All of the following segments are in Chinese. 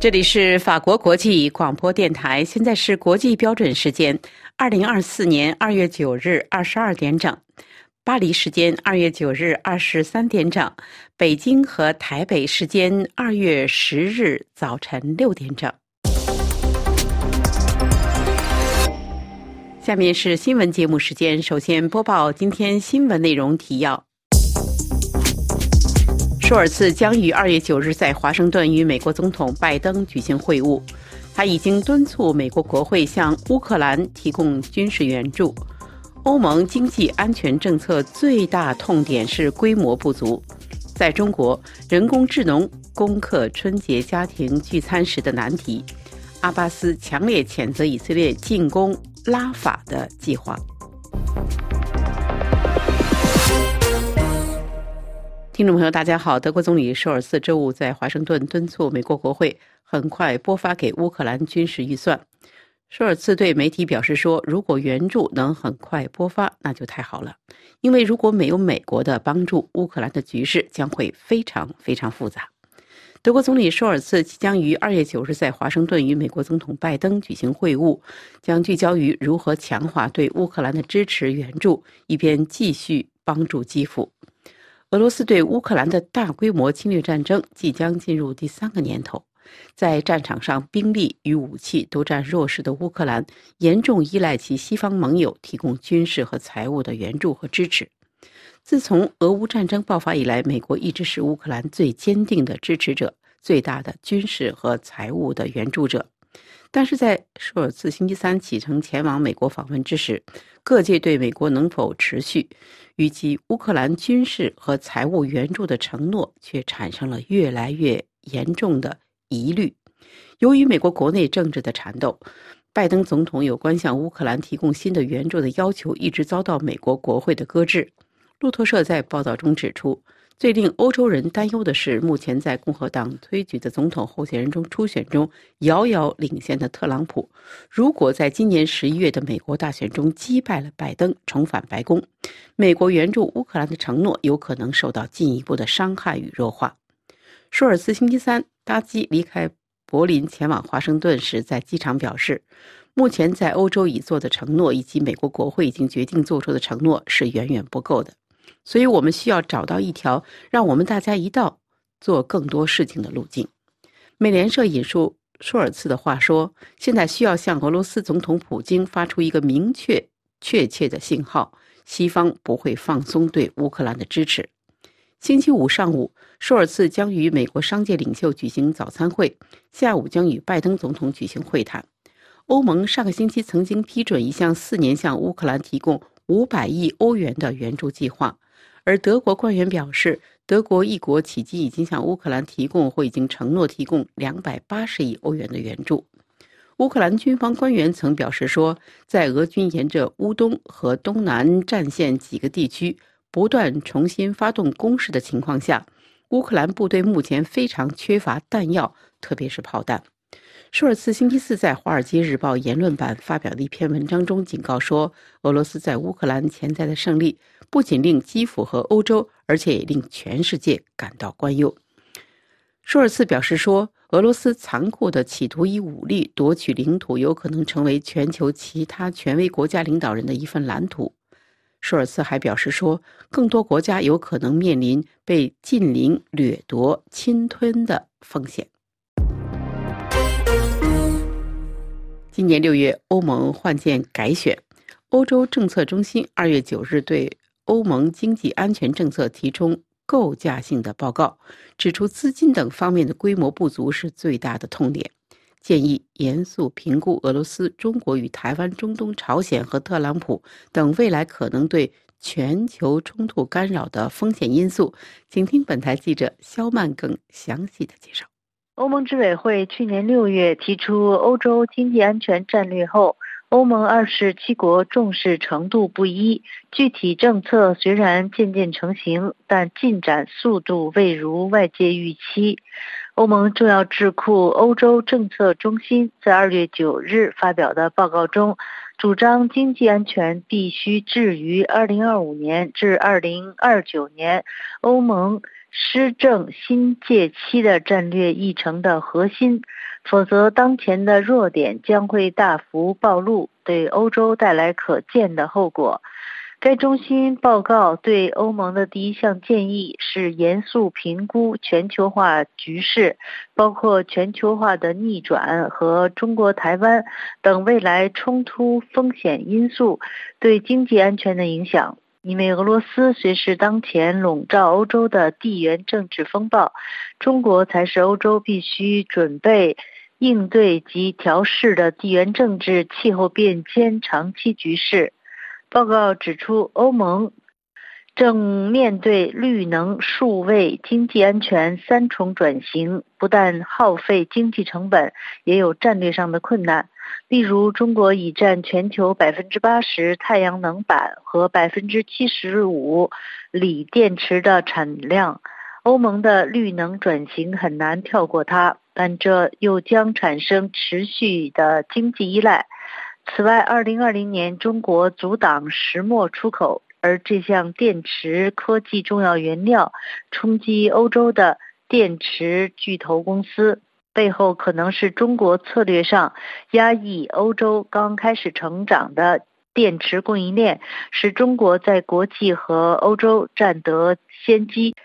这里是法国国际广播电台，现在是国际标准时间二零二四年二月九日二十二点整，巴黎时间二月九日二十三点整，北京和台北时间二月十日早晨六点整。下面是新闻节目时间，首先播报今天新闻内容提要。舒尔茨将于二月九日在华盛顿与美国总统拜登举行会晤。他已经敦促美国国会向乌克兰提供军事援助。欧盟经济安全政策最大痛点是规模不足。在中国，人工智能攻克春节家庭聚餐时的难题。阿巴斯强烈谴责以色列进攻拉法的计划。听众朋友，大家好。德国总理舒尔茨周五在华盛顿敦促美国国会很快拨发给乌克兰军事预算。舒尔茨对媒体表示说：“如果援助能很快拨发，那就太好了。因为如果没有美国的帮助，乌克兰的局势将会非常非常复杂。”德国总理舒尔茨即将于二月九日在华盛顿与美国总统拜登举行会晤，将聚焦于如何强化对乌克兰的支持援助，以便继续帮助基辅。俄罗斯对乌克兰的大规模侵略战争即将进入第三个年头，在战场上兵力与武器都占弱势的乌克兰，严重依赖其西方盟友提供军事和财务的援助和支持。自从俄乌战争爆发以来，美国一直是乌克兰最坚定的支持者、最大的军事和财务的援助者。但是在舒尔茨星期三启程前往美国访问之时，各界对美国能否持续与其乌克兰军事和财务援助的承诺，却产生了越来越严重的疑虑。由于美国国内政治的缠斗，拜登总统有关向乌克兰提供新的援助的要求一直遭到美国国会的搁置。路透社在报道中指出。最令欧洲人担忧的是，目前在共和党推举的总统候选人中，初选中遥遥领先的特朗普，如果在今年十一月的美国大选中击败了拜登，重返白宫，美国援助乌克兰的承诺有可能受到进一步的伤害与弱化。舒尔茨星期三搭机离开柏林前往华盛顿时，在机场表示，目前在欧洲已做的承诺以及美国国会已经决定做出的承诺是远远不够的。所以我们需要找到一条让我们大家一道做更多事情的路径。美联社引述舒尔茨的话说：“现在需要向俄罗斯总统普京发出一个明确、确切的信号，西方不会放松对乌克兰的支持。”星期五上午，舒尔茨将与美国商界领袖举行早餐会，下午将与拜登总统举行会谈。欧盟上个星期曾经批准一项四年向乌克兰提供五百亿欧元的援助计划。而德国官员表示，德国一国迄今已经向乌克兰提供或已经承诺提供两百八十亿欧元的援助。乌克兰军方官员曾表示说，在俄军沿着乌东和东南战线几个地区不断重新发动攻势的情况下，乌克兰部队目前非常缺乏弹药，特别是炮弹。舒尔茨星期四在《华尔街日报》言论版发表的一篇文章中警告说，俄罗斯在乌克兰潜在的胜利不仅令基辅和欧洲，而且也令全世界感到担忧。舒尔茨表示说，俄罗斯残酷的企图以武力夺取领土，有可能成为全球其他权威国家领导人的一份蓝图。舒尔茨还表示说，更多国家有可能面临被近邻掠夺、侵吞的风险。今年六月，欧盟换届改选，欧洲政策中心二月九日对欧盟经济安全政策提出构架性的报告，指出资金等方面的规模不足是最大的痛点，建议严肃评估俄罗斯、中国与台湾、中东、朝鲜和特朗普等未来可能对全球冲突干扰的风险因素。请听本台记者肖曼更详细的介绍。欧盟执委会去年六月提出欧洲经济安全战略后，欧盟二十七国重视程度不一，具体政策虽然渐渐成型，但进展速度未如外界预期。欧盟重要智库欧洲政策中心在二月九日发表的报告中，主张经济安全必须置于二零二五年至二零二九年欧盟。施政新届期的战略议程的核心，否则当前的弱点将会大幅暴露，对欧洲带来可见的后果。该中心报告对欧盟的第一项建议是严肃评估全球化局势，包括全球化的逆转和中国台湾等未来冲突风险因素对经济安全的影响。因为俄罗斯虽是当前笼罩欧洲的地缘政治风暴，中国才是欧洲必须准备应对及调试的地缘政治气候变迁长期局势。报告指出，欧盟正面对绿能、数位、经济安全三重转型，不但耗费经济成本，也有战略上的困难。例如，中国已占全球百分之八十太阳能板和百分之七十五锂电池的产量，欧盟的绿能转型很难跳过它，但这又将产生持续的经济依赖。此外，2020年中国阻挡石墨出口，而这项电池科技重要原料冲击欧洲的电池巨头公司，背后可能是中国策略上压抑欧洲刚开始成长的电池供应链，使中国在国际和欧洲占得先机。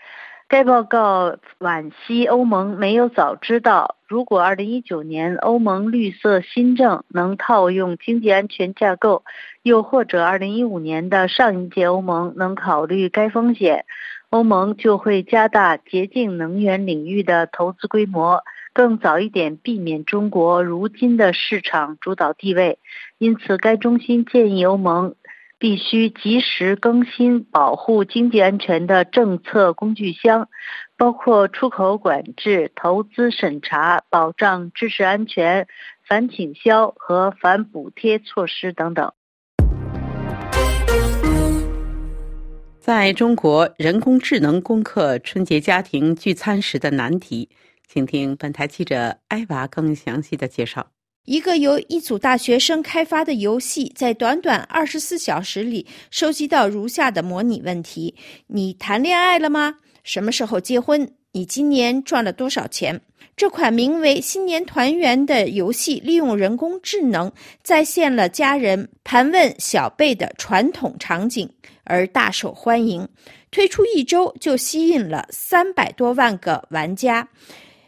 该报告惋惜欧盟没有早知道，如果2019年欧盟绿色新政能套用经济安全架构，又或者2015年的上一届欧盟能考虑该风险，欧盟就会加大洁净能源领域的投资规模，更早一点避免中国如今的市场主导地位。因此，该中心建议欧盟。必须及时更新保护经济安全的政策工具箱，包括出口管制、投资审查、保障知识安全、反倾销和反补贴措施等等。在中国，人工智能攻克春节家庭聚餐时的难题，请听本台记者艾娃更详细的介绍。一个由一组大学生开发的游戏，在短短二十四小时里收集到如下的模拟问题：你谈恋爱了吗？什么时候结婚？你今年赚了多少钱？这款名为“新年团圆”的游戏，利用人工智能再现了家人盘问小辈的传统场景，而大受欢迎。推出一周就吸引了三百多万个玩家。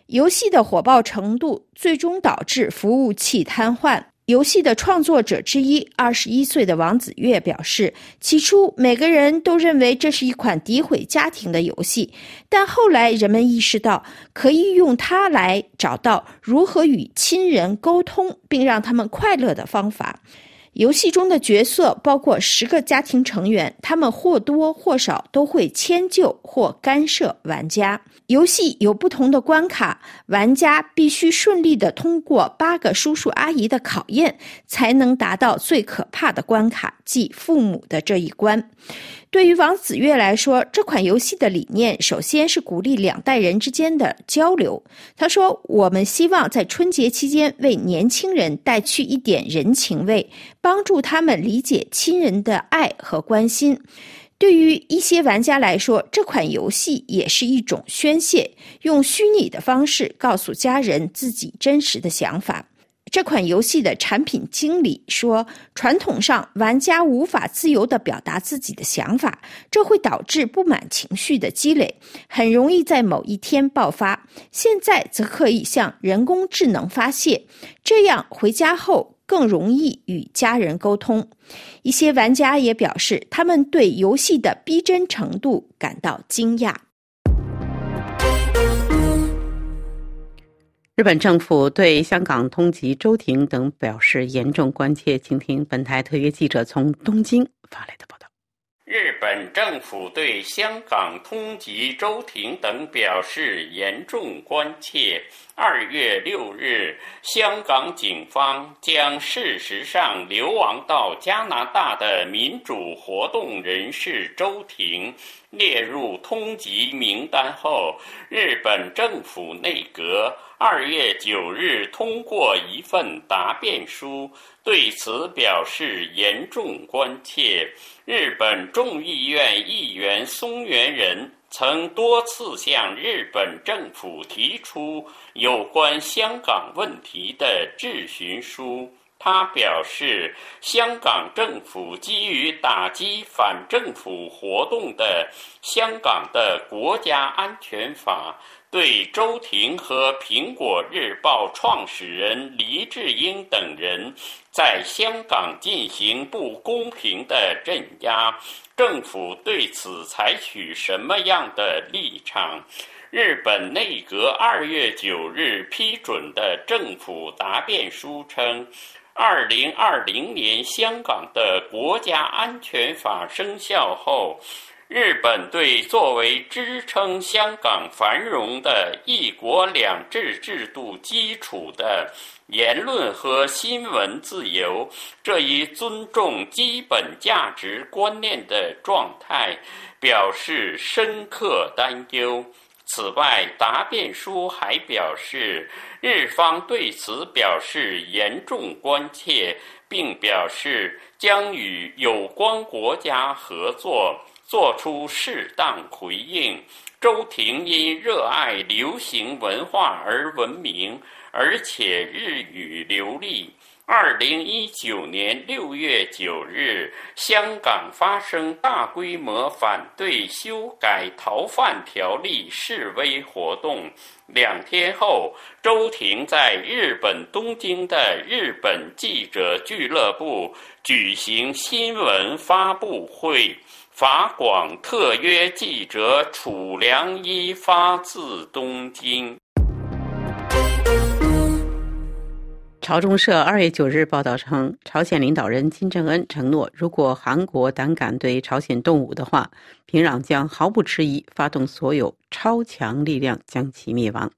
游戏的火爆程度最终导致服务器瘫痪。游戏的创作者之一，二十一岁的王子月表示：“起初，每个人都认为这是一款诋毁家庭的游戏，但后来人们意识到可以用它来找到如何与亲人沟通并让他们快乐的方法。”游戏中的角色包括十个家庭成员，他们或多或少都会迁就或干涉玩家。游戏有不同的关卡，玩家必须顺利的通过八个叔叔阿姨的考验，才能达到最可怕的关卡，即父母的这一关。对于王子月来说，这款游戏的理念首先是鼓励两代人之间的交流。他说：“我们希望在春节期间为年轻人带去一点人情味，帮助他们理解亲人的爱和关心。对于一些玩家来说，这款游戏也是一种宣泄，用虚拟的方式告诉家人自己真实的想法。”这款游戏的产品经理说：“传统上，玩家无法自由地表达自己的想法，这会导致不满情绪的积累，很容易在某一天爆发。现在则可以向人工智能发泄，这样回家后更容易与家人沟通。”一些玩家也表示，他们对游戏的逼真程度感到惊讶。日本政府对香港通缉周庭等表示严重关切，请听本台特约记者从东京发来的报道。日本政府对香港通缉周庭等表示严重关切。二月六日，香港警方将事实上流亡到加拿大的民主活动人士周庭列入通缉名单后，日本政府内阁。二月九日通过一份答辩书，对此表示严重关切。日本众议院议员松原人曾多次向日本政府提出有关香港问题的质询书。他表示，香港政府基于打击反政府活动的《香港的国家安全法》，对周庭和《苹果日报》创始人黎智英等人在香港进行不公平的镇压。政府对此采取什么样的立场？日本内阁二月九日批准的政府答辩书称。二零二零年，香港的国家安全法生效后，日本对作为支撑香港繁荣的一国两制制度基础的言论和新闻自由这一尊重基本价值观念的状态，表示深刻担忧。此外，答辩书还表示，日方对此表示严重关切，并表示将与有关国家合作，作出适当回应。周庭因热爱流行文化而闻名，而且日语流利。二零一九年六月九日，香港发生大规模反对修改逃犯条例示威活动。两天后，周庭在日本东京的日本记者俱乐部举行新闻发布会。法广特约记者楚良一发自东京。朝中社二月九日报道称，朝鲜领导人金正恩承诺，如果韩国胆敢对朝鲜动武的话，平壤将毫不迟疑发动所有超强力量将其灭亡。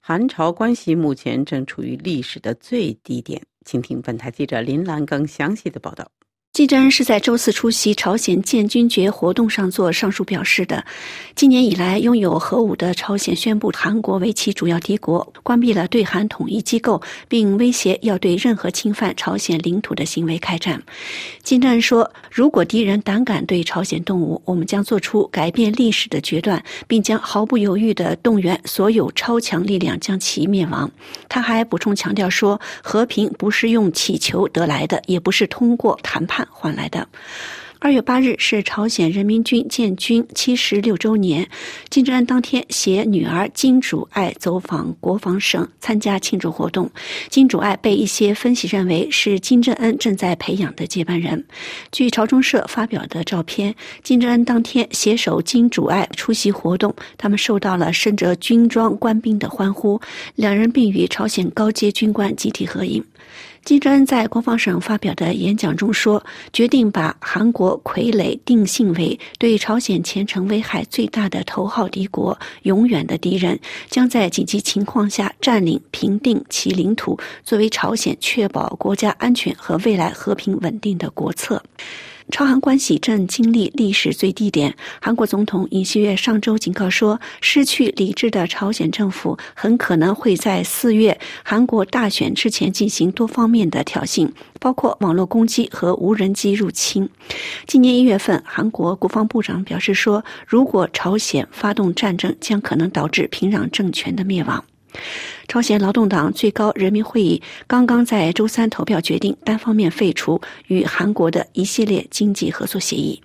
韩朝关系目前正处于历史的最低点。请听本台记者林兰更详细的报道。金正恩是在周四出席朝鲜建军节活动上做上述表示的。今年以来，拥有核武的朝鲜宣布韩国为其主要敌国，关闭了对韩统一机构，并威胁要对任何侵犯朝鲜领土的行为开战。金正恩说：“如果敌人胆敢对朝鲜动武，我们将做出改变历史的决断，并将毫不犹豫地动员所有超强力量将其灭亡。”他还补充强调说：“和平不是用乞求得来的，也不是通过谈判。”换来的。二月八日是朝鲜人民军建军七十六周年，金正恩当天携女儿金主爱走访国防省参加庆祝活动。金主爱被一些分析认为是金正恩正在培养的接班人。据朝中社发表的照片，金正恩当天携手金主爱出席活动，他们受到了身着军装官兵的欢呼，两人并与朝鲜高阶军官集体合影。金正恩在国防省发表的演讲中说：“决定把韩国傀儡定性为对朝鲜前程危害最大的头号敌国，永远的敌人，将在紧急情况下占领、平定其领土，作为朝鲜确保国家安全和未来和平稳定的国策。”朝韩关系正经历历史最低点。韩国总统尹锡悦上周警告说，失去理智的朝鲜政府很可能会在四月韩国大选之前进行多方面的挑衅，包括网络攻击和无人机入侵。今年一月份，韩国国防部长表示说，如果朝鲜发动战争，将可能导致平壤政权的灭亡。朝鲜劳动党最高人民会议刚刚在周三投票决定单方面废除与韩国的一系列经济合作协议。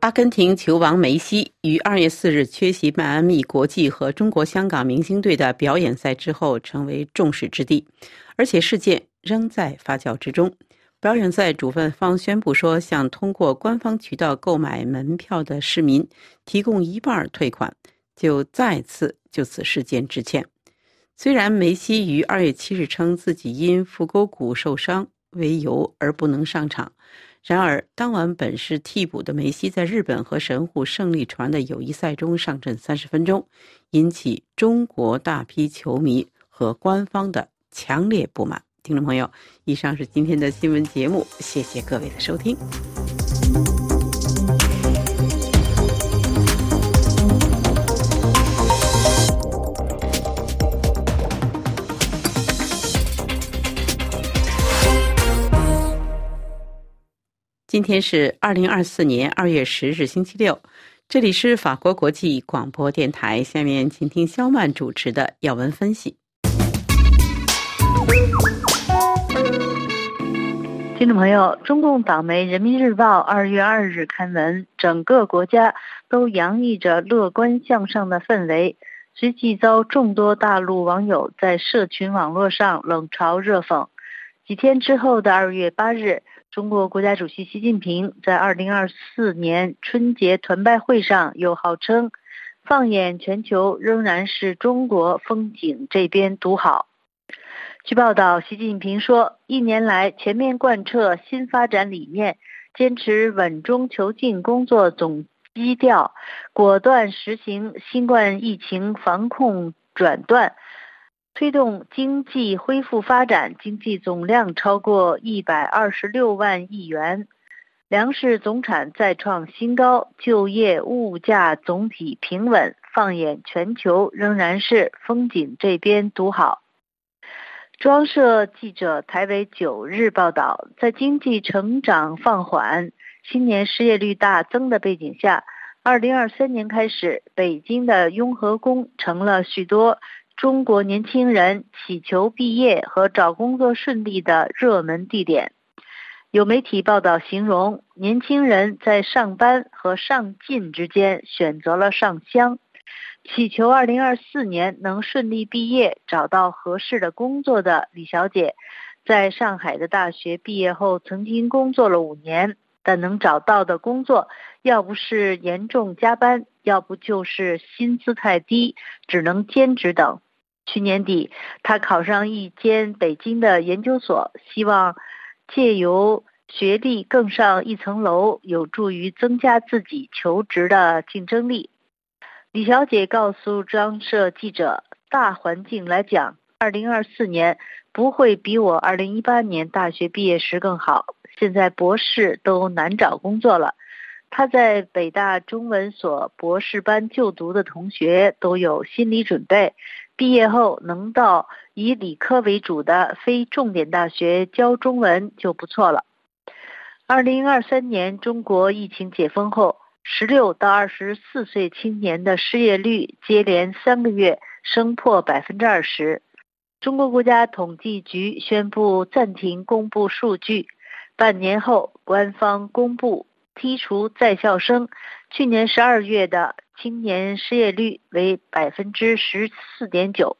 阿根廷球王梅西于二月四日缺席迈阿密国际和中国香港明星队的表演赛之后，成为众矢之的，而且事件仍在发酵之中。表演赛主办方宣布说，向通过官方渠道购买门票的市民提供一半退款。就再次就此事件致歉。虽然梅西于二月七日称自己因腹沟骨受伤为由而不能上场，然而当晚本是替补的梅西在日本和神户胜利船的友谊赛中上阵三十分钟，引起中国大批球迷和官方的强烈不满。听众朋友，以上是今天的新闻节目，谢谢各位的收听。今天是二零二四年二月十日，星期六。这里是法国国际广播电台。下面请听肖曼主持的要闻分析。听众朋友，中共党媒《人民日报》二月二日刊文，整个国家都洋溢着乐观向上的氛围，随即遭众多大陆网友在社群网络上冷嘲热讽。几天之后的二月八日，中国国家主席习近平在二零二四年春节团拜会上又号称：“放眼全球，仍然是中国风景这边独好。”据报道，习近平说，一年来全面贯彻新发展理念，坚持稳中求进工作总基调，果断实行新冠疫情防控转段，推动经济恢复发展，经济总量超过一百二十六万亿元，粮食总产再创新高，就业物价总体平稳。放眼全球，仍然是风景这边独好。中央社记者台北九日报道，在经济成长放缓、新年失业率大增的背景下，二零二三年开始，北京的雍和宫成了许多中国年轻人祈求毕业和找工作顺利的热门地点。有媒体报道形容，年轻人在上班和上进之间选择了上香。祈求二零二四年能顺利毕业，找到合适的工作的李小姐，在上海的大学毕业后，曾经工作了五年，但能找到的工作，要不是严重加班，要不就是薪资太低，只能兼职等。去年底，她考上一间北京的研究所，希望借由学历更上一层楼，有助于增加自己求职的竞争力。李小姐告诉张社记者：“大环境来讲，二零二四年不会比我二零一八年大学毕业时更好。现在博士都难找工作了。他在北大中文所博士班就读的同学都有心理准备，毕业后能到以理科为主的非重点大学教中文就不错了。二零二三年中国疫情解封后。”十六到二十四岁青年的失业率接连三个月升破百分之二十。中国国家统计局宣布暂停公布数据，半年后官方公布剔除在校生，去年十二月的青年失业率为百分之十四点九。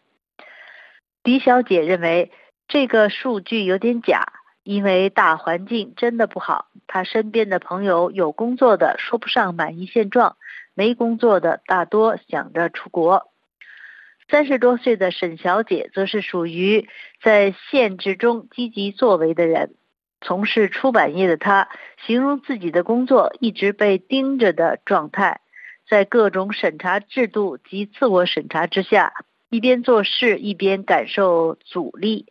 李小姐认为这个数据有点假。因为大环境真的不好，她身边的朋友有工作的说不上满意现状，没工作的大多想着出国。三十多岁的沈小姐则是属于在限制中积极作为的人。从事出版业的他，形容自己的工作一直被盯着的状态，在各种审查制度及自我审查之下，一边做事一边感受阻力。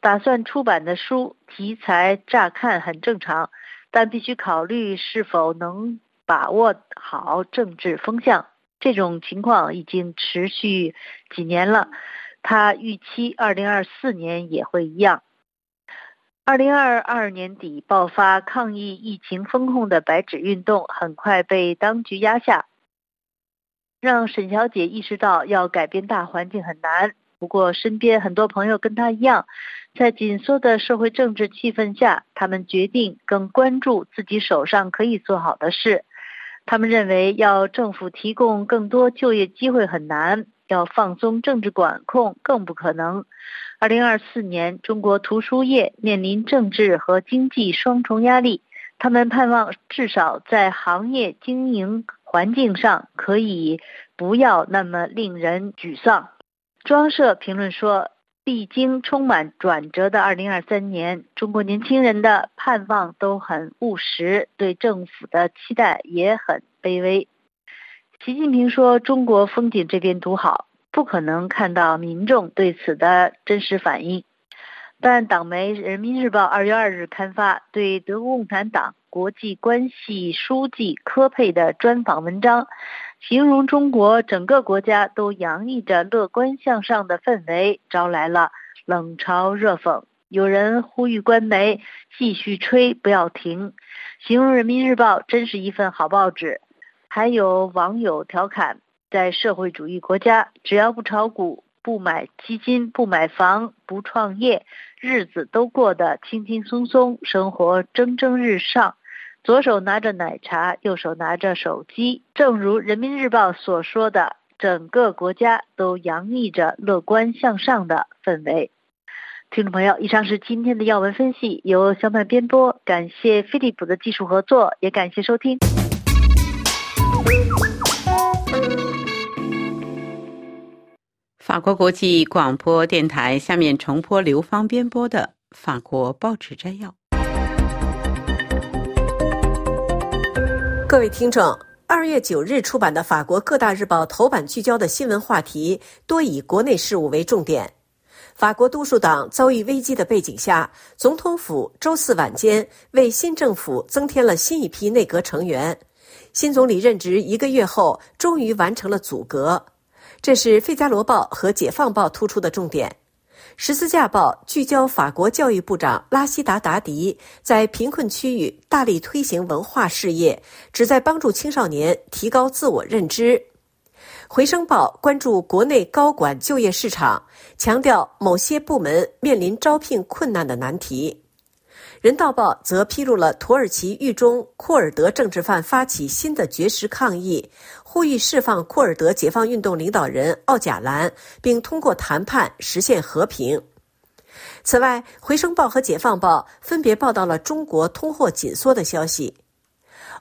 打算出版的书题材乍看很正常，但必须考虑是否能把握好政治风向。这种情况已经持续几年了，他预期二零二四年也会一样。二零二二年底爆发抗议疫情风控的白纸运动，很快被当局压下，让沈小姐意识到要改变大环境很难。不过，身边很多朋友跟她一样。在紧缩的社会政治气氛下，他们决定更关注自己手上可以做好的事。他们认为，要政府提供更多就业机会很难，要放松政治管控更不可能。二零二四年，中国图书业面临政治和经济双重压力，他们盼望至少在行业经营环境上可以不要那么令人沮丧。庄社评论说。历经充满转折的二零二三年，中国年轻人的盼望都很务实，对政府的期待也很卑微。习近平说：“中国风景这边独好，不可能看到民众对此的真实反应。”但党媒《人民日报》二月二日刊发对德国共产党国际关系书记科佩的专访文章。形容中国整个国家都洋溢着乐观向上的氛围，招来了冷嘲热讽。有人呼吁官媒继续吹，不要停。形容《人民日报》真是一份好报纸。还有网友调侃，在社会主义国家，只要不炒股、不买基金、不买房、不创业，日子都过得轻轻松松，生活蒸蒸日上。左手拿着奶茶，右手拿着手机，正如《人民日报》所说的，整个国家都洋溢着乐观向上的氛围。听众朋友，以上是今天的要闻分析，由小曼编播，感谢飞利浦的技术合作，也感谢收听。法国国际广播电台下面重播刘芳编播的法国报纸摘要。各位听众，二月九日出版的法国各大日报头版聚焦的新闻话题多以国内事务为重点。法国多数党遭遇危机的背景下，总统府周四晚间为新政府增添了新一批内阁成员。新总理任职一个月后，终于完成了组阁。这是《费加罗报》和《解放报》突出的重点。《十字架报》聚焦法国教育部长拉希达·达迪在贫困区域大力推行文化事业，旨在帮助青少年提高自我认知。《回声报》关注国内高管就业市场，强调某些部门面临招聘困难的难题。《人道报》则披露了土耳其狱中库尔德政治犯发起新的绝食抗议，呼吁释放库尔德解放运动领导人奥贾兰，并通过谈判实现和平。此外，《回声报》和《解放报》分别报道了中国通货紧缩的消息。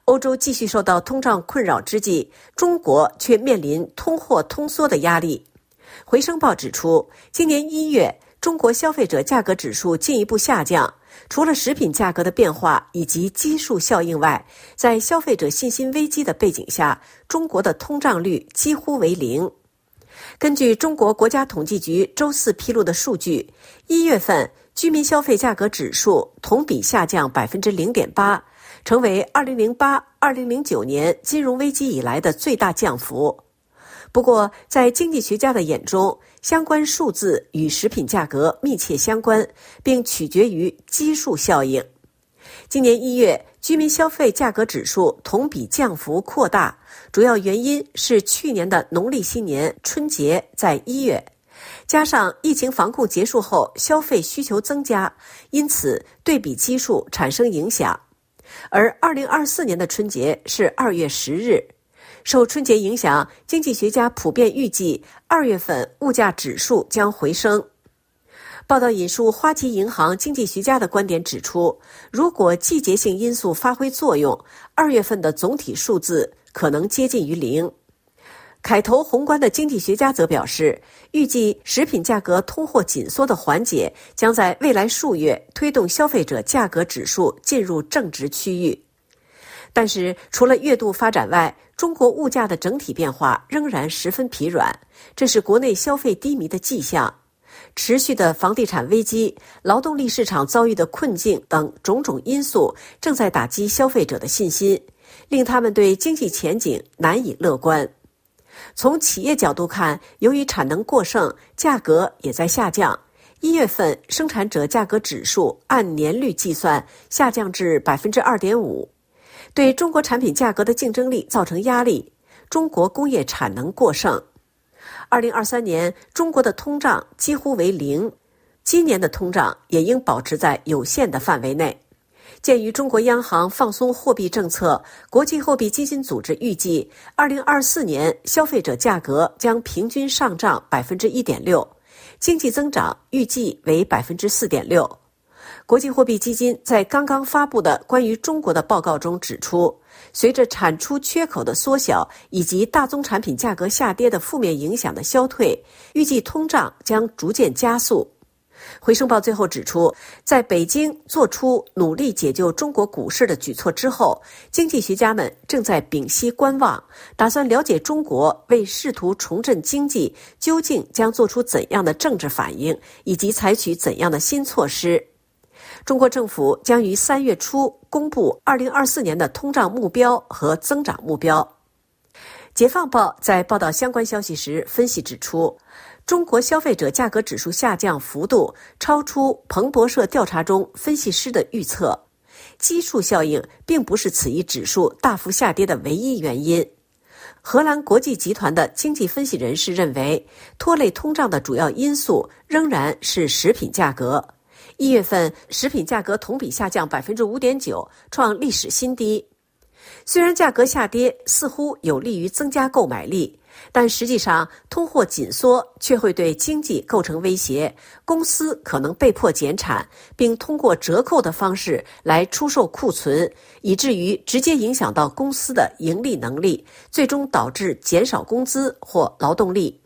欧洲继续受到通胀困扰之际，中国却面临通货通缩的压力。《回声报》指出，今年一月，中国消费者价格指数进一步下降。除了食品价格的变化以及基数效应外，在消费者信心危机的背景下，中国的通胀率几乎为零。根据中国国家统计局周四披露的数据，一月份居民消费价格指数同比下降百分之零点八，成为二零零八二零零九年金融危机以来的最大降幅。不过，在经济学家的眼中，相关数字与食品价格密切相关，并取决于基数效应。今年一月，居民消费价格指数同比降幅扩大，主要原因是去年的农历新年春节在一月，加上疫情防控结束后消费需求增加，因此对比基数产生影响。而二零二四年的春节是二月十日。受春节影响，经济学家普遍预计二月份物价指数将回升。报道引述花旗银行经济学家的观点指出，如果季节性因素发挥作用，二月份的总体数字可能接近于零。凯投宏观的经济学家则表示，预计食品价格通货紧缩的缓解将在未来数月推动消费者价格指数进入正值区域。但是，除了月度发展外，中国物价的整体变化仍然十分疲软，这是国内消费低迷的迹象。持续的房地产危机、劳动力市场遭遇的困境等种种因素，正在打击消费者的信心，令他们对经济前景难以乐观。从企业角度看，由于产能过剩，价格也在下降。一月份生产者价格指数按年率计算下降至百分之二点五。对中国产品价格的竞争力造成压力。中国工业产能过剩。二零二三年，中国的通胀几乎为零，今年的通胀也应保持在有限的范围内。鉴于中国央行放松货币政策，国际货币基金组织预计，二零二四年消费者价格将平均上涨百分之一点六，经济增长预计为百分之四点六。国际货币基金在刚刚发布的关于中国的报告中指出，随着产出缺口的缩小以及大宗产品价格下跌的负面影响的消退，预计通胀将逐渐加速。回声报最后指出，在北京做出努力解救中国股市的举措之后，经济学家们正在屏息观望，打算了解中国为试图重振经济究竟将做出怎样的政治反应，以及采取怎样的新措施。中国政府将于三月初公布二零二四年的通胀目标和增长目标。解放报在报道相关消息时分析指出，中国消费者价格指数下降幅度超出彭博社调查中分析师的预测。基数效应并不是此一指数大幅下跌的唯一原因。荷兰国际集团的经济分析人士认为，拖累通胀的主要因素仍然是食品价格。一月份食品价格同比下降百分之五点九，创历史新低。虽然价格下跌似乎有利于增加购买力。但实际上，通货紧缩却会对经济构成威胁，公司可能被迫减产，并通过折扣的方式来出售库存，以至于直接影响到公司的盈利能力，最终导致减少工资或劳动力。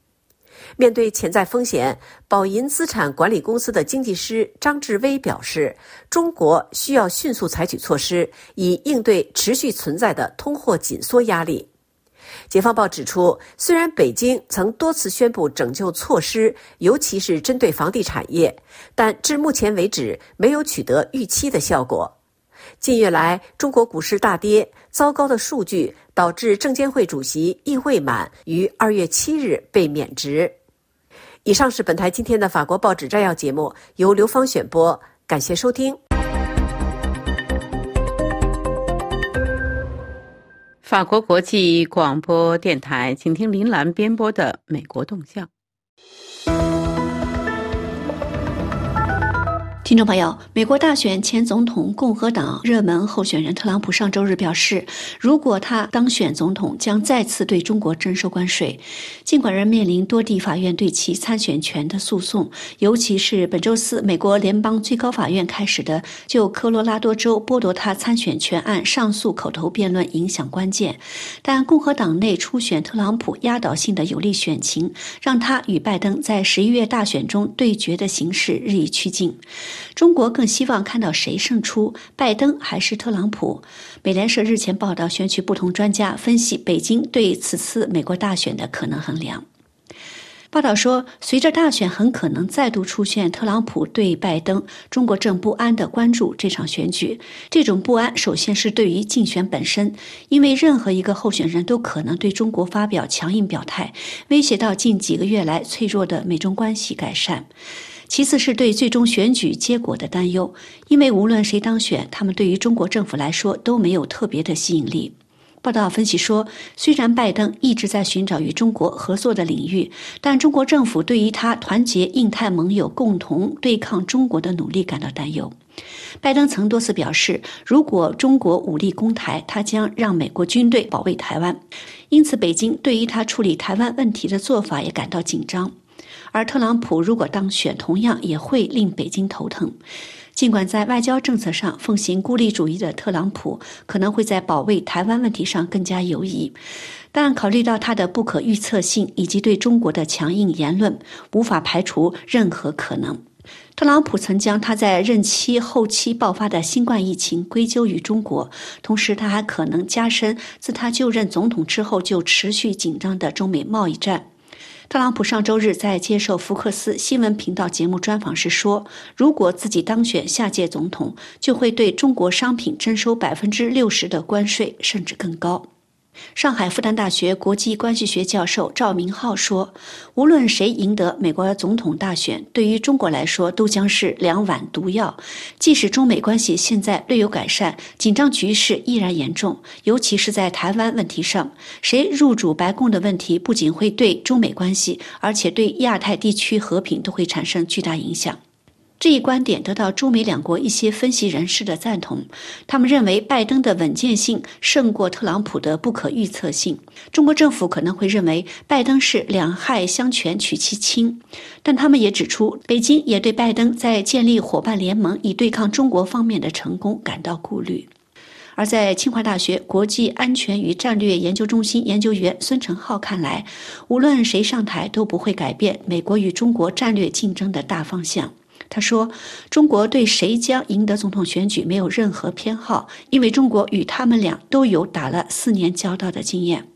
面对潜在风险，宝银资产管理公司的经济师张志威表示：“中国需要迅速采取措施，以应对持续存在的通货紧缩压力。”《解放报》指出，虽然北京曾多次宣布拯救措施，尤其是针对房地产业，但至目前为止没有取得预期的效果。近月来，中国股市大跌，糟糕的数据导致证监会主席易会满于二月七日被免职。以上是本台今天的法国报纸摘要节目，由刘芳选播，感谢收听。法国国际广播电台，请听林兰编播的《美国动向》。听众朋友，美国大选前总统共和党热门候选人特朗普上周日表示，如果他当选总统，将再次对中国征收关税。尽管仍面临多地法院对其参选权的诉讼，尤其是本周四美国联邦最高法院开始的就科罗拉多州剥夺他参选权案上诉口头辩论影响关键，但共和党内初选特朗普压倒性的有利选情，让他与拜登在十一月大选中对决的形势日益趋近。中国更希望看到谁胜出，拜登还是特朗普？美联社日前报道，选取不同专家分析北京对此次美国大选的可能衡量。报道说，随着大选很可能再度出现特朗普对拜登，中国正不安地关注这场选举。这种不安，首先是对于竞选本身，因为任何一个候选人都可能对中国发表强硬表态，威胁到近几个月来脆弱的美中关系改善。其次是对最终选举结果的担忧，因为无论谁当选，他们对于中国政府来说都没有特别的吸引力。报道分析说，虽然拜登一直在寻找与中国合作的领域，但中国政府对于他团结印太盟友、共同对抗中国的努力感到担忧。拜登曾多次表示，如果中国武力攻台，他将让美国军队保卫台湾。因此，北京对于他处理台湾问题的做法也感到紧张。而特朗普如果当选，同样也会令北京头疼。尽管在外交政策上奉行孤立主义的特朗普可能会在保卫台湾问题上更加犹疑，但考虑到他的不可预测性以及对中国的强硬言论，无法排除任何可能。特朗普曾将他在任期后期爆发的新冠疫情归咎于中国，同时他还可能加深自他就任总统之后就持续紧张的中美贸易战。特朗普上周日在接受福克斯新闻频道节目专访时说：“如果自己当选下届总统，就会对中国商品征收百分之六十的关税，甚至更高。”上海复旦大学国际关系学教授赵明浩说：“无论谁赢得美国总统大选，对于中国来说都将是两碗毒药。即使中美关系现在略有改善，紧张局势依然严重，尤其是在台湾问题上。谁入主白宫的问题，不仅会对中美关系，而且对亚太地区和平都会产生巨大影响。”这一观点得到中美两国一些分析人士的赞同，他们认为拜登的稳健性胜过特朗普的不可预测性。中国政府可能会认为拜登是两害相权取其轻，但他们也指出，北京也对拜登在建立伙伴联盟以对抗中国方面的成功感到顾虑。而在清华大学国际安全与战略研究中心研究员孙成浩看来，无论谁上台都不会改变美国与中国战略竞争的大方向。他说：“中国对谁将赢得总统选举没有任何偏好，因为中国与他们俩都有打了四年交道的经验。”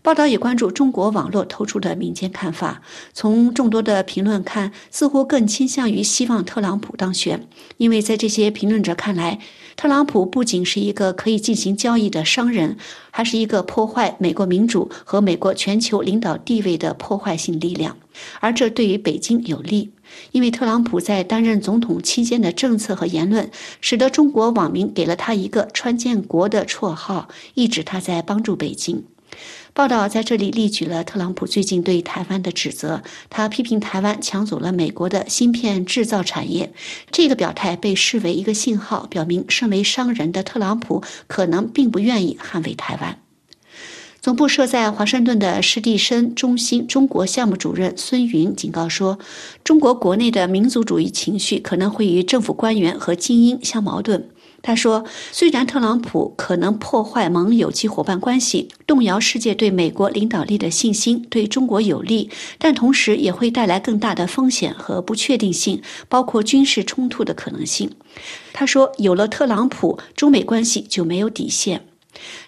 报道也关注中国网络透出的民间看法。从众多的评论看，似乎更倾向于希望特朗普当选，因为在这些评论者看来，特朗普不仅是一个可以进行交易的商人，还是一个破坏美国民主和美国全球领导地位的破坏性力量，而这对于北京有利。因为特朗普在担任总统期间的政策和言论，使得中国网民给了他一个“川建国”的绰号，意指他在帮助北京。报道在这里例举了特朗普最近对台湾的指责，他批评台湾抢走了美国的芯片制造产业。这个表态被视为一个信号，表明身为商人的特朗普可能并不愿意捍卫台湾。总部设在华盛顿的施蒂森中心中国项目主任孙云警告说，中国国内的民族主义情绪可能会与政府官员和精英相矛盾。他说：“虽然特朗普可能破坏盟友及伙伴关系，动摇世界对美国领导力的信心，对中国有利，但同时也会带来更大的风险和不确定性，包括军事冲突的可能性。”他说：“有了特朗普，中美关系就没有底线。”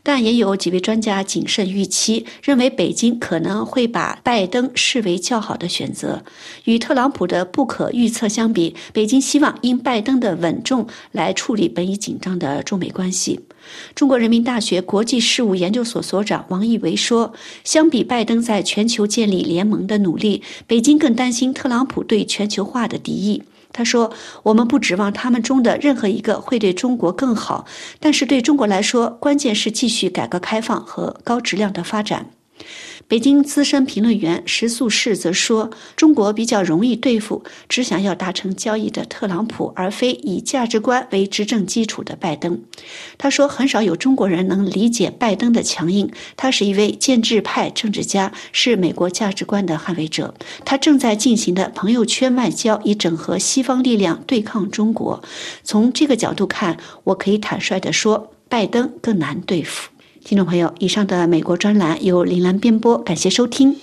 但也有几位专家谨慎预期，认为北京可能会把拜登视为较好的选择。与特朗普的不可预测相比，北京希望因拜登的稳重来处理本已紧张的中美关系。中国人民大学国际事务研究所所长王毅维说：“相比拜登在全球建立联盟的努力，北京更担心特朗普对全球化的敌意。”他说：“我们不指望他们中的任何一个会对中国更好，但是对中国来说，关键是继续改革开放和高质量的发展。”北京资深评论员石素世则说：“中国比较容易对付只想要达成交易的特朗普，而非以价值观为执政基础的拜登。”他说：“很少有中国人能理解拜登的强硬。他是一位建制派政治家，是美国价值观的捍卫者。他正在进行的朋友圈外交，以整合西方力量对抗中国。从这个角度看，我可以坦率地说，拜登更难对付。”听众朋友，以上的美国专栏由林兰编播，感谢收听。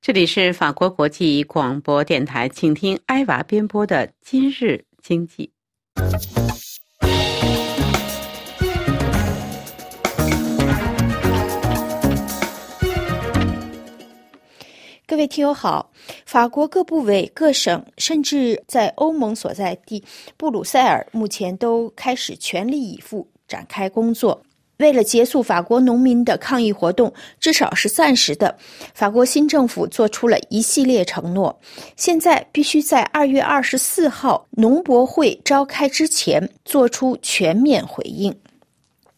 这里是法国国际广播电台，请听艾娃编播的《今日经济》。各位听友好，法国各部委、各省，甚至在欧盟所在地布鲁塞尔，目前都开始全力以赴展开工作。为了结束法国农民的抗议活动，至少是暂时的，法国新政府做出了一系列承诺。现在必须在二月二十四号农博会召开之前做出全面回应。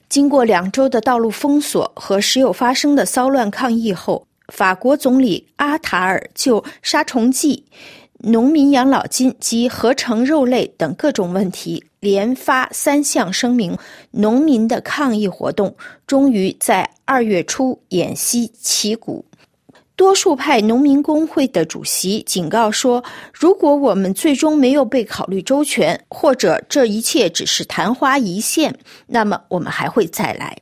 经过两周的道路封锁和时有发生的骚乱抗议后。法国总理阿塔尔就杀虫剂、农民养老金及合成肉类等各种问题连发三项声明，农民的抗议活动终于在二月初偃息旗鼓。多数派农民工会的主席警告说：“如果我们最终没有被考虑周全，或者这一切只是昙花一现，那么我们还会再来。”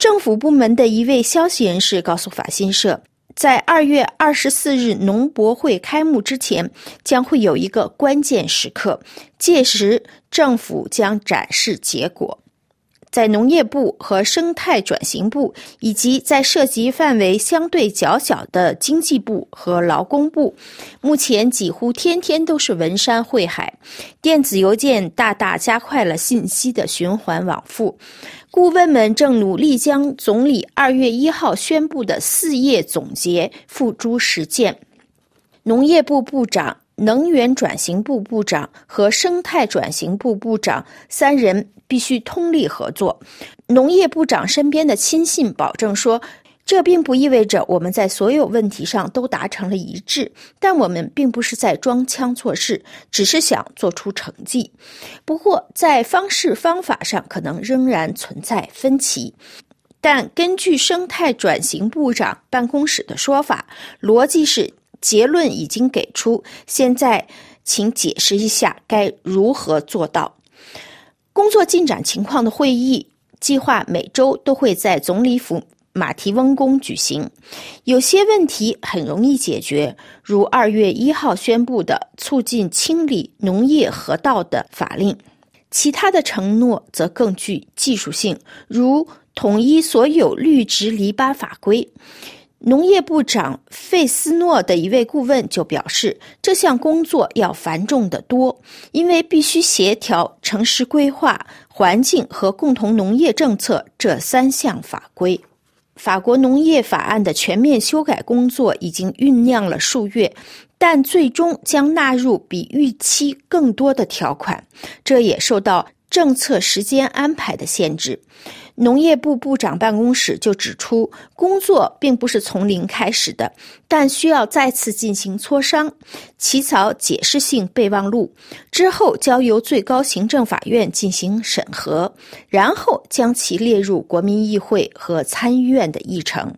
政府部门的一位消息人士告诉法新社，在二月二十四日农博会开幕之前，将会有一个关键时刻，届时政府将展示结果。在农业部和生态转型部，以及在涉及范围相对较小的经济部和劳工部，目前几乎天天都是文山会海，电子邮件大大加快了信息的循环往复。顾问们正努力将总理二月一号宣布的四页总结付诸实践。农业部部长、能源转型部部长和生态转型部部长三人必须通力合作。农业部长身边的亲信保证说。这并不意味着我们在所有问题上都达成了一致，但我们并不是在装腔作势，只是想做出成绩。不过，在方式方法上可能仍然存在分歧。但根据生态转型部长办公室的说法，逻辑是结论已经给出，现在请解释一下该如何做到。工作进展情况的会议计划每周都会在总理府。马蹄翁宫举行，有些问题很容易解决，如二月一号宣布的促进清理农业河道的法令；其他的承诺则更具技术性，如统一所有绿植篱笆法规。农业部长费斯诺的一位顾问就表示，这项工作要繁重得多，因为必须协调城市规划、环境和共同农业政策这三项法规。法国农业法案的全面修改工作已经酝酿了数月，但最终将纳入比预期更多的条款，这也受到政策时间安排的限制。农业部部长办公室就指出，工作并不是从零开始的，但需要再次进行磋商，起草解释性备忘录，之后交由最高行政法院进行审核，然后将其列入国民议会和参议院的议程。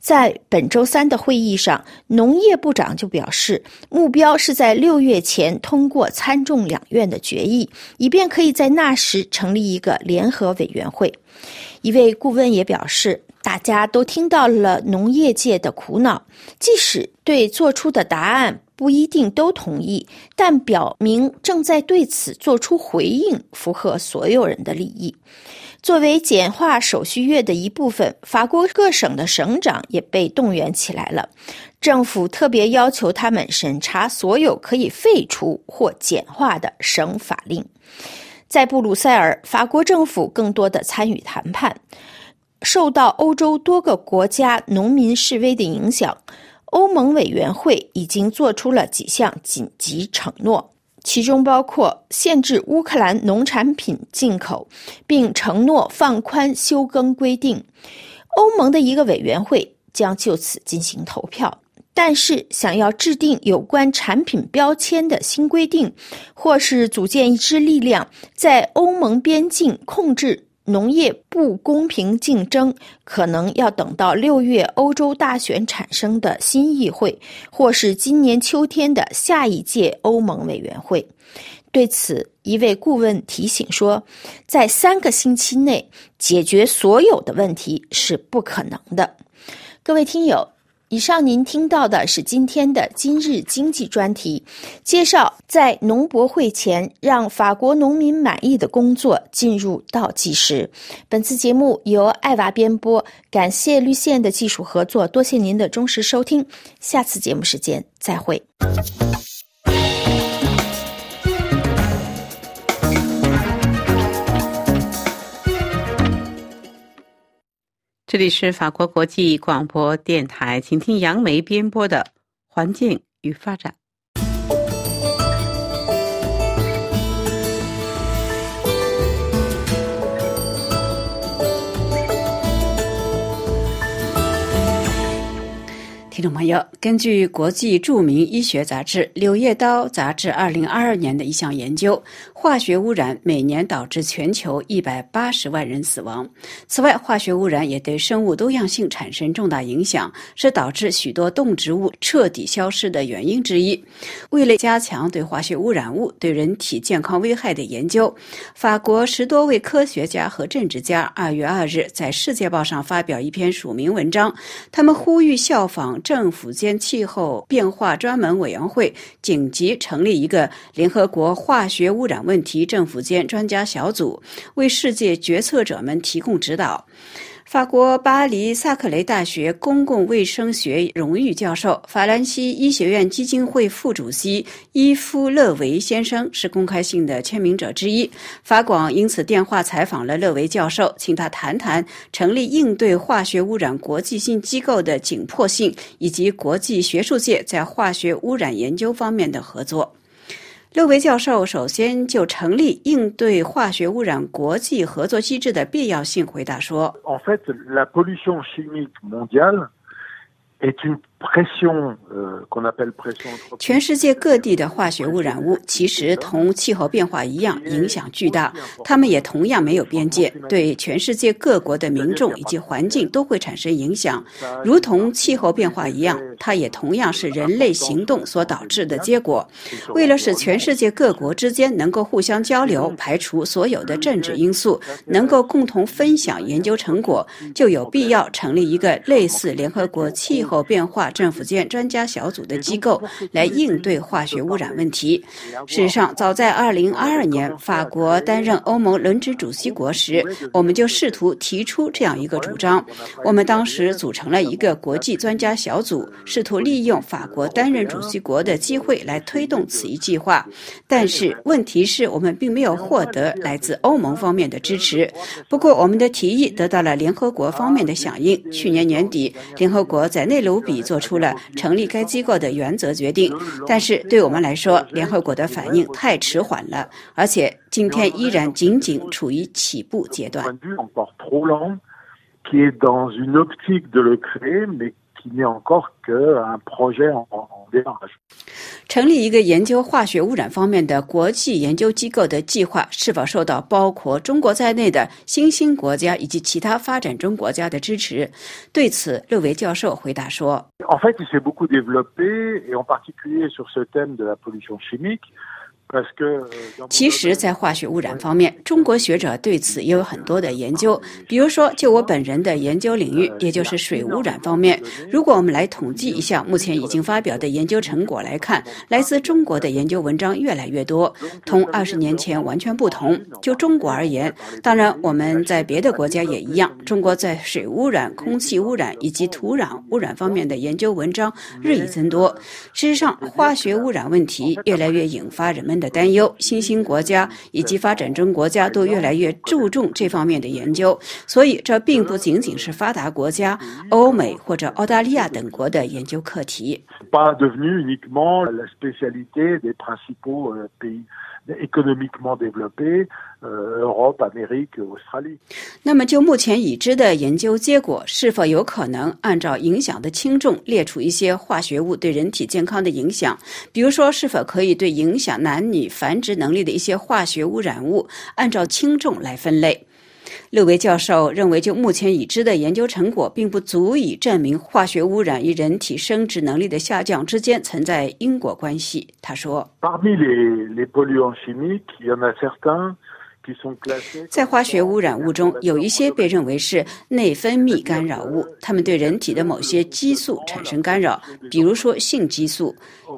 在本周三的会议上，农业部长就表示，目标是在六月前通过参众两院的决议，以便可以在那时成立一个联合委员会。一位顾问也表示，大家都听到了农业界的苦恼，即使对做出的答案不一定都同意，但表明正在对此做出回应，符合所有人的利益。作为简化手续月的一部分，法国各省的省长也被动员起来了。政府特别要求他们审查所有可以废除或简化的省法令。在布鲁塞尔，法国政府更多的参与谈判。受到欧洲多个国家农民示威的影响，欧盟委员会已经做出了几项紧急承诺。其中包括限制乌克兰农产品进口，并承诺放宽休耕规定。欧盟的一个委员会将就此进行投票。但是，想要制定有关产品标签的新规定，或是组建一支力量，在欧盟边境控制。农业不公平竞争可能要等到六月欧洲大选产生的新议会，或是今年秋天的下一届欧盟委员会。对此，一位顾问提醒说，在三个星期内解决所有的问题是不可能的。各位听友。以上您听到的是今天的今日经济专题，介绍在农博会前让法国农民满意的工作进入倒计时。本次节目由爱娃编播，感谢绿线的技术合作，多谢您的忠实收听。下次节目时间再会。这里是法国国际广播电台，请听杨梅编播的《环境与发展》。听众朋友，根据国际著名医学杂志《柳叶刀》杂志二零二二年的一项研究，化学污染每年导致全球一百八十万人死亡。此外，化学污染也对生物多样性产生重大影响，是导致许多动植物彻底消失的原因之一。为了加强对化学污染物对人体健康危害的研究，法国十多位科学家和政治家二月二日在《世界报》上发表一篇署名文章，他们呼吁效仿。政府间气候变化专门委员会紧急成立一个联合国化学污染问题政府间专家小组，为世界决策者们提供指导。法国巴黎萨克雷大学公共卫生学荣誉教授、法兰西医学院基金会副主席伊夫勒维先生是公开信的签名者之一。法广因此电话采访了勒维教授，请他谈谈成立应对化学污染国际性机构的紧迫性，以及国际学术界在化学污染研究方面的合作。六位教授首先就成立应对化学污染国际合作机制的必要性回答说。全世界各地的化学污染物其实同气候变化一样影响巨大，它们也同样没有边界，对全世界各国的民众以及环境都会产生影响。如同气候变化一样，它也同样是人类行动所导致的结果。为了使全世界各国之间能够互相交流，排除所有的政治因素，能够共同分享研究成果，就有必要成立一个类似联合国气候变化。划政府间专家小组的机构来应对化学污染问题。事实上，早在2022年，法国担任欧盟轮值主席国时，我们就试图提出这样一个主张。我们当时组成了一个国际专家小组，试图利用法国担任主席国的机会来推动此一计划。但是，问题是我们并没有获得来自欧盟方面的支持。不过，我们的提议得到了联合国方面的响应。去年年底，联合国在内卢比做出了成立该机构的原则决定。但是，对我们来说，联合国的反应太迟缓了，而且今天依然仅仅处于起步阶段。成立一个研究化学污染方面的国际研究机构的计划，是否受到包括中国在内的新兴国家以及其他发展中国家的支持？对此，六维教授回答说。其实，在化学污染方面，中国学者对此也有很多的研究。比如说，就我本人的研究领域，也就是水污染方面，如果我们来统计一下目前已经发表的研究成果来看，来自中国的研究文章越来越多，同二十年前完全不同。就中国而言，当然我们在别的国家也一样，中国在水污染、空气污染以及土壤污染方面的研究文章日益增多。事实上，化学污染问题越来越引发人们。的担忧，新兴国家以及发展中国家都越来越注重这方面的研究，所以这并不仅仅是发达国家、欧美或者澳大利亚等国的研究课题。那么，就目前已知的研究结果，是否有可能按照影响的轻重列出一些化学物对人体健康的影响？比如说，是否可以对影响男女繁殖能力的一些化学污染物按照轻重来分类？六维教授认为，就目前已知的研究成果，并不足以证明化学污染与人体生殖能力的下降之间存在因果关系。他说。在化学污染物中，有一些被认为是内分泌干扰物，它们对人体的某些激素产生干扰，比如说性激素。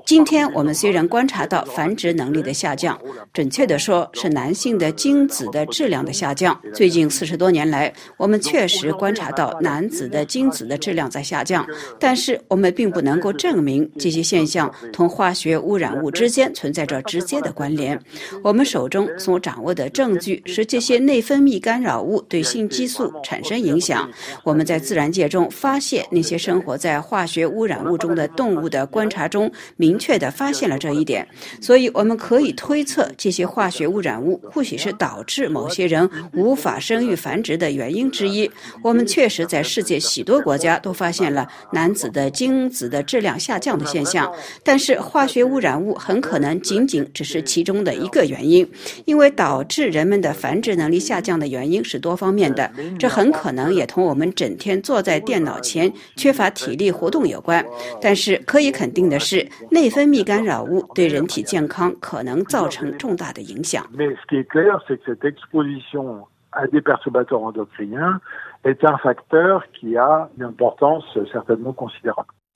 今天我们虽然观察到繁殖能力的下降，准确的说是男性的精子的质量的下降。最近四十多年来，我们确实观察到男子的精子的质量在下降，但是我们并不能够证明这些现象同化学污染物之间存在着直接的关联。我们手中所掌握的证证据是这些内分泌干扰物对性激素产生影响。我们在自然界中发现那些生活在化学污染物中的动物的观察中。明确地发现了这一点，所以我们可以推测，这些化学污染物或许是导致某些人无法生育繁殖的原因之一。我们确实在世界许多国家都发现了男子的精子的质量下降的现象，但是化学污染物很可能仅仅只是其中的一个原因，因为导致人人们的繁殖能力下降的原因是多方面的，这很可能也同我们整天坐在电脑前缺乏体力活动有关。但是可以肯定的是。内分泌干扰物对人体健康可能造成重大的影响。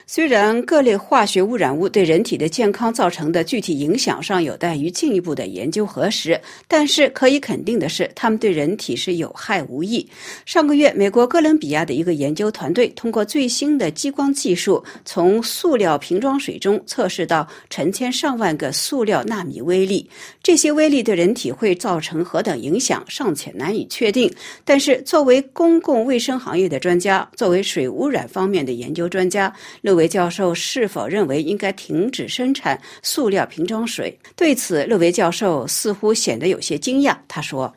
虽然各类化学污染物对人体的健康造成的具体影响上有待于进一步的研究核实，但是可以肯定的是，它们对人体是有害无益。上个月，美国哥伦比亚的一个研究团队通过最新的激光技术，从塑料瓶装水中测试到成千上万个塑料纳米微粒。这些微粒对人体会造成何等影响，尚且难以确定。但是，作为公共卫生行业的专家，作为水污染方面的研究专家，六维教授是否认为应该停止生产塑料瓶装水？对此，勒维教授似乎显得有些惊讶。他说：“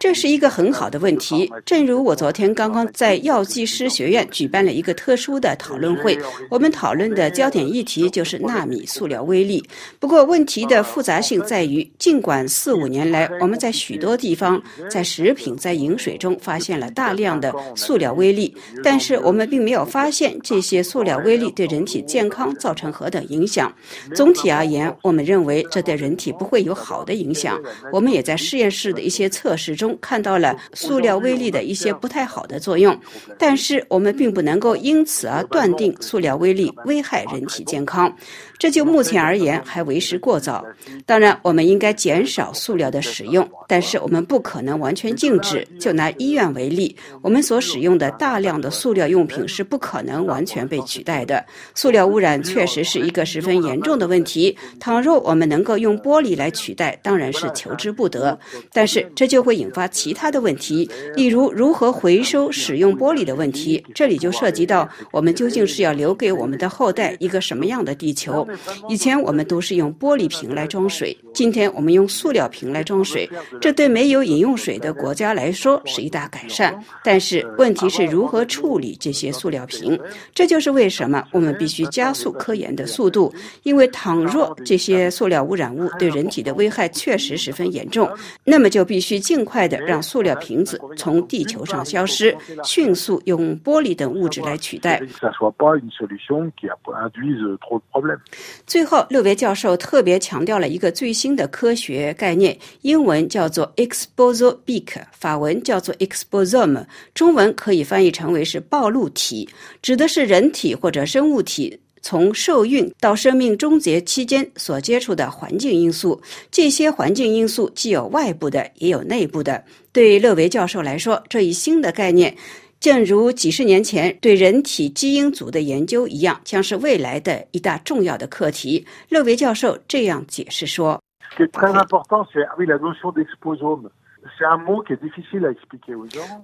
这是一个很好的问题。正如我昨天刚刚在药剂师学院举办了一个特殊的讨论会，我们讨论的焦点议题就是纳米塑料微粒。不过，问题的复杂性在于，尽管四五年来我们在许多地方，在食品、在饮水中发现了大量的塑料。”微粒，但是我们并没有发现这些塑料微粒对人体健康造成何等影响。总体而言，我们认为这对人体不会有好的影响。我们也在试。实验室的一些测试中看到了塑料微粒的一些不太好的作用，但是我们并不能够因此而断定塑料微粒危害人体健康。这就目前而言还为时过早。当然，我们应该减少塑料的使用，但是我们不可能完全禁止。就拿医院为例，我们所使用的大量的塑料用品是不可能完全被取代的。塑料污染确实是一个十分严重的问题。倘若我们能够用玻璃来取代，当然是求之不得。但是这就会引发其他的问题，例如如何回收使用玻璃的问题。这里就涉及到我们究竟是要留给我们的后代一个什么样的地球。以前我们都是用玻璃瓶来装水，今天我们用塑料瓶来装水，这对没有饮用水的国家来说是一大改善。但是问题是如何处理这些塑料瓶？这就是为什么我们必须加速科研的速度。因为倘若这些塑料污染物对人体的危害确实十分严重，那么就必须尽快的让塑料瓶子从地球上消失，迅速用玻璃等物质来取代。最后，六维教授特别强调了一个最新的科学概念，英文叫做 exposobic，法文叫做 exposome，中文可以翻译成为是暴露体，指的是人体或者生物体从受孕到生命终结期间所接触的环境因素。这些环境因素既有外部的，也有内部的。对勒维教授来说，这一新的概念。正如几十年前对人体基因组的研究一样，将是未来的一大重要的课题。勒维教授这样解释说。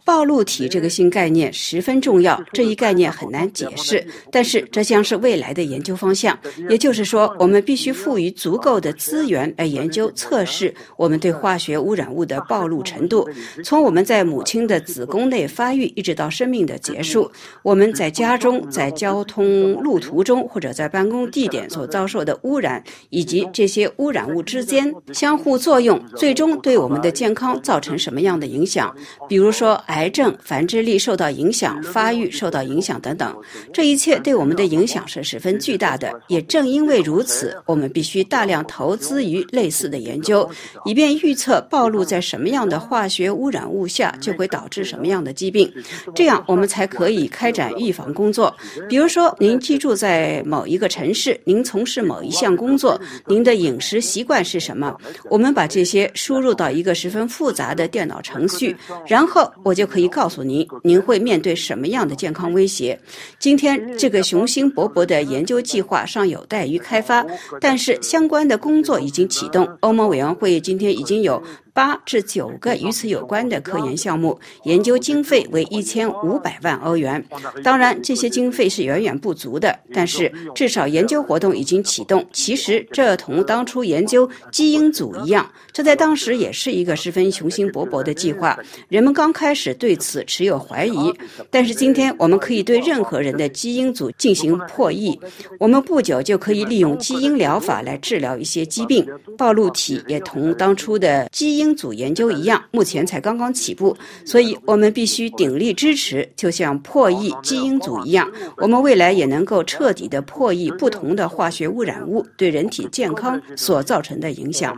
暴露体这个新概念十分重要，这一概念很难解释，但是这将是未来的研究方向。也就是说，我们必须赋予足够的资源来研究测试我们对化学污染物的暴露程度。从我们在母亲的子宫内发育，一直到生命的结束，我们在家中、在交通路途中或者在办公地点所遭受的污染，以及这些污染物之间相互作用，最终对我们的健康。造成什么样的影响？比如说，癌症、繁殖力受到影响、发育受到影响等等，这一切对我们的影响是十分巨大的。也正因为如此，我们必须大量投资于类似的研究，以便预测暴露在什么样的化学污染物下就会导致什么样的疾病，这样我们才可以开展预防工作。比如说，您居住在某一个城市，您从事某一项工作，您的饮食习惯是什么？我们把这些输入到一个十分复杂。杂的电脑程序，然后我就可以告诉您，您会面对什么样的健康威胁。今天这个雄心勃勃的研究计划尚有待于开发，但是相关的工作已经启动。欧盟委员会今天已经有。八至九个与此有关的科研项目，研究经费为一千五百万欧元。当然，这些经费是远远不足的，但是至少研究活动已经启动。其实，这同当初研究基因组一样，这在当时也是一个十分雄心勃勃的计划。人们刚开始对此持有怀疑，但是今天我们可以对任何人的基因组进行破译。我们不久就可以利用基因疗法来治疗一些疾病。暴露体也同当初的基因。基因组研究一样，目前才刚刚起步，所以我们必须鼎力支持。就像破译基因组一样，我们未来也能够彻底的破译不同的化学污染物对人体健康所造成的影响。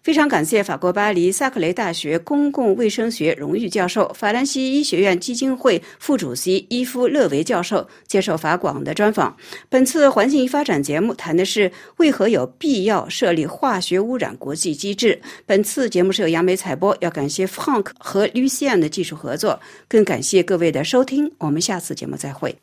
非常感谢法国巴黎萨克雷大学公共卫生学荣誉教授、法兰西医学院基金会副主席伊夫勒维教授接受法广的专访。本次环境与发展节目。谈的是为何有必要设立化学污染国际机制。本次节目是由杨梅采播，要感谢 Frank 和 Lucian 的技术合作，更感谢各位的收听。我们下次节目再会。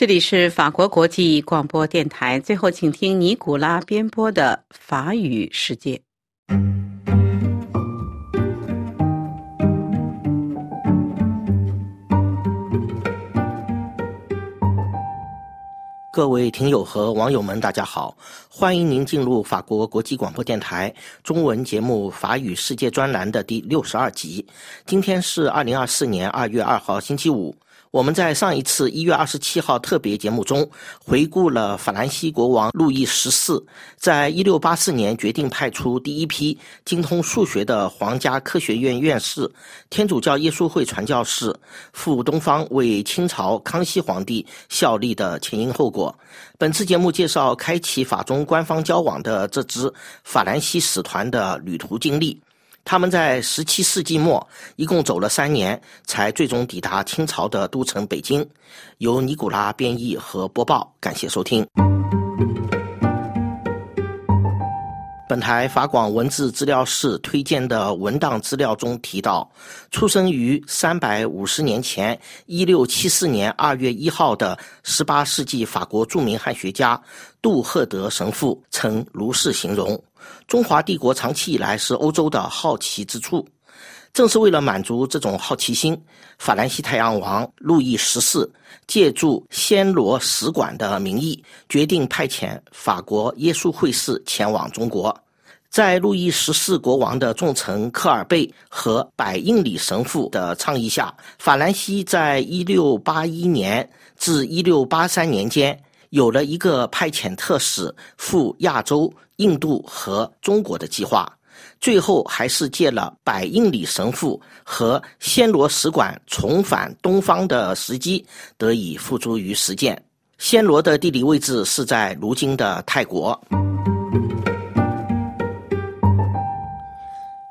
这里是法国国际广播电台。最后，请听尼古拉编播的法语世界。各位听友和网友们，大家好！欢迎您进入法国国际广播电台中文节目《法语世界》专栏的第六十二集。今天是二零二四年二月二号，星期五。我们在上一次一月二十七号特别节目中回顾了法兰西国王路易十四在一六八四年决定派出第一批精通数学的皇家科学院院士、天主教耶稣会传教士赴东方为清朝康熙皇帝效力的前因后果。本次节目介绍开启法中官方交往的这支法兰西使团的旅途经历。他们在十七世纪末一共走了三年，才最终抵达清朝的都城北京。由尼古拉编译和播报，感谢收听。本台法广文字资料室推荐的文档资料中提到，出生于三百五十年前一六七四年二月一号的十八世纪法国著名汉学家杜赫德神父曾如是形容。中华帝国长期以来是欧洲的好奇之处，正是为了满足这种好奇心，法兰西太阳王路易十四借助暹罗使馆的名义，决定派遣法国耶稣会士前往中国。在路易十四国王的重臣科尔贝和百应里神父的倡议下，法兰西在一六八一年至一六八三年间。有了一个派遣特使赴亚洲、印度和中国的计划，最后还是借了百应里神父和暹罗使馆重返东方的时机，得以付诸于实践。暹罗的地理位置是在如今的泰国。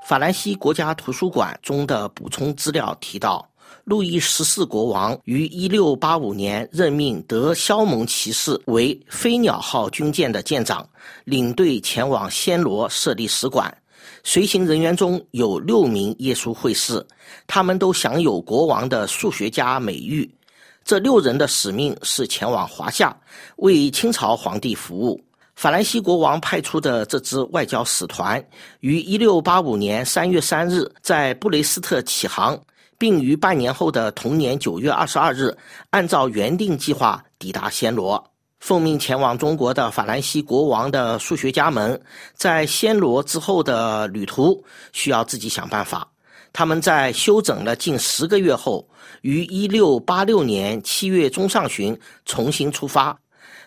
法兰西国家图书馆中的补充资料提到。路易十四国王于一六八五年任命德肖蒙骑士为飞鸟号军舰的舰长，领队前往暹罗设立使馆。随行人员中有六名耶稣会士，他们都享有国王的数学家美誉。这六人的使命是前往华夏，为清朝皇帝服务。法兰西国王派出的这支外交使团于一六八五年三月三日在布雷斯特起航。并于半年后的同年九月二十二日，按照原定计划抵达暹罗。奉命前往中国的法兰西国王的数学家们，在暹罗之后的旅途需要自己想办法。他们在休整了近十个月后，于一六八六年七月中上旬重新出发，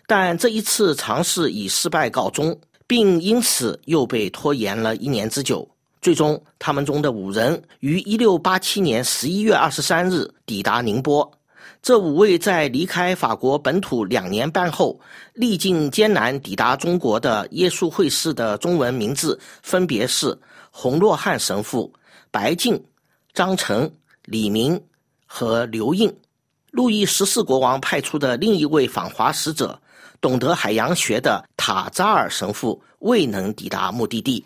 但这一次尝试以失败告终，并因此又被拖延了一年之久。最终，他们中的五人于一六八七年十一月二十三日抵达宁波。这五位在离开法国本土两年半后，历尽艰难抵达中国的耶稣会士的中文名字分别是洪若汉神父、白敬、张成、李明和刘应。路易十四国王派出的另一位访华使者，懂得海洋学的塔扎尔神父未能抵达目的地。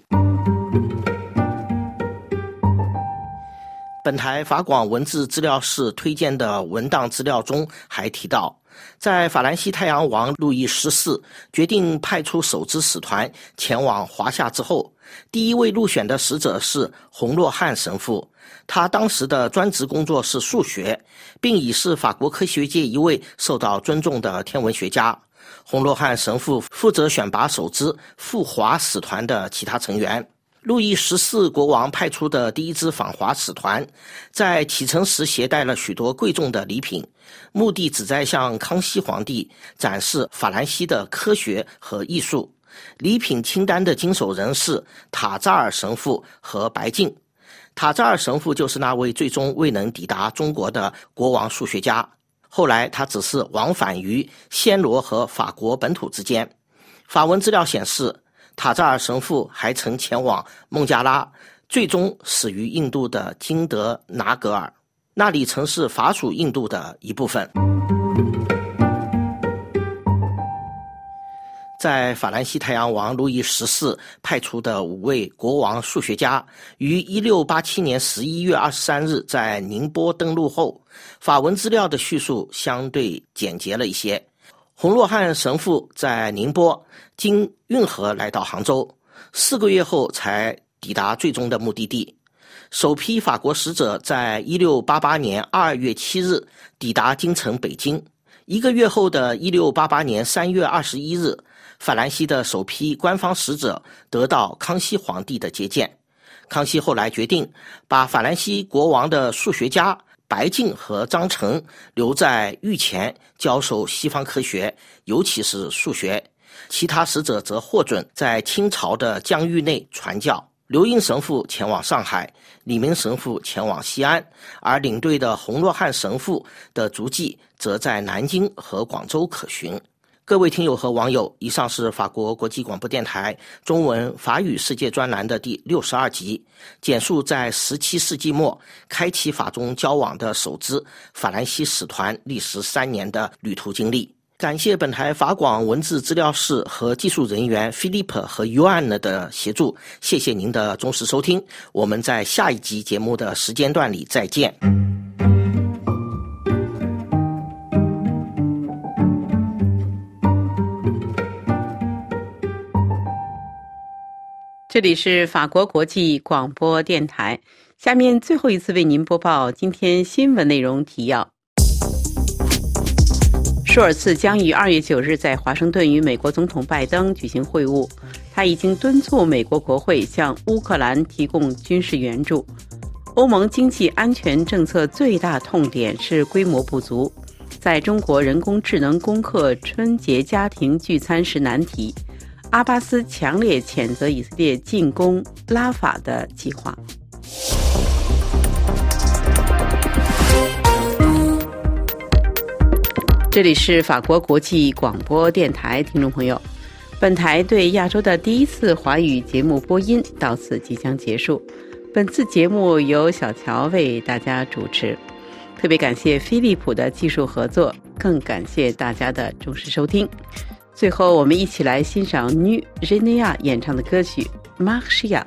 本台法广文字资料室推荐的文档资料中还提到，在法兰西太阳王路易十四决定派出首支使团前往华夏之后，第一位入选的使者是洪若汉神父。他当时的专职工作是数学，并已是法国科学界一位受到尊重的天文学家。洪若汉神父负责选拔首支赴华使团的其他成员。路易十四国王派出的第一支访华使团，在启程时携带了许多贵重的礼品，目的旨在向康熙皇帝展示法兰西的科学和艺术。礼品清单的经手人是塔扎尔神父和白敬。塔扎尔神父就是那位最终未能抵达中国的国王数学家。后来他只是往返于暹罗和法国本土之间。法文资料显示。塔扎尔神父还曾前往孟加拉，最终死于印度的金德拿格尔，那里曾是法属印度的一部分。在法兰西太阳王路易十四派出的五位国王数学家于一六八七年十一月二十三日在宁波登陆后，法文资料的叙述相对简洁了一些。洪若汉神父在宁波经运河来到杭州，四个月后才抵达最终的目的地。首批法国使者在一六八八年二月七日抵达京城北京。一个月后的一六八八年三月二十一日，法兰西的首批官方使者得到康熙皇帝的接见。康熙后来决定把法兰西国王的数学家白净和张成留在御前教授西方科学，尤其是数学；其他使者则获准在清朝的疆域内传教。刘英神父前往上海，李明神父前往西安，而领队的洪若汉神父的足迹则在南京和广州可寻。各位听友和网友，以上是法国国际广播电台中文法语世界专栏的第六十二集，简述在十七世纪末开启法中交往的首支法兰西使团历时三年的旅途经历。感谢本台法广文字资料室和技术人员 Philip 和 Yuan 的协助，谢谢您的忠实收听，我们在下一集节目的时间段里再见。这里是法国国际广播电台。下面最后一次为您播报今天新闻内容提要：舒尔茨将于二月九日在华盛顿与美国总统拜登举行会晤。他已经敦促美国国会向乌克兰提供军事援助。欧盟经济安全政策最大痛点是规模不足。在中国人工智能攻克春节家庭聚餐时难题。阿巴斯强烈谴责以色列进攻拉法的计划。这里是法国国际广播电台，听众朋友，本台对亚洲的第一次华语节目播音到此即将结束。本次节目由小乔为大家主持，特别感谢飞利浦的技术合作，更感谢大家的忠实收听。最后，我们一起来欣赏女 Renia 演唱的歌曲《Marcia》。